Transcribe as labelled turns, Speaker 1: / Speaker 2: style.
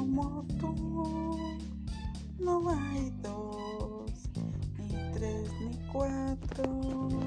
Speaker 1: como tú. No hay dos, ni tres, ni cuatro.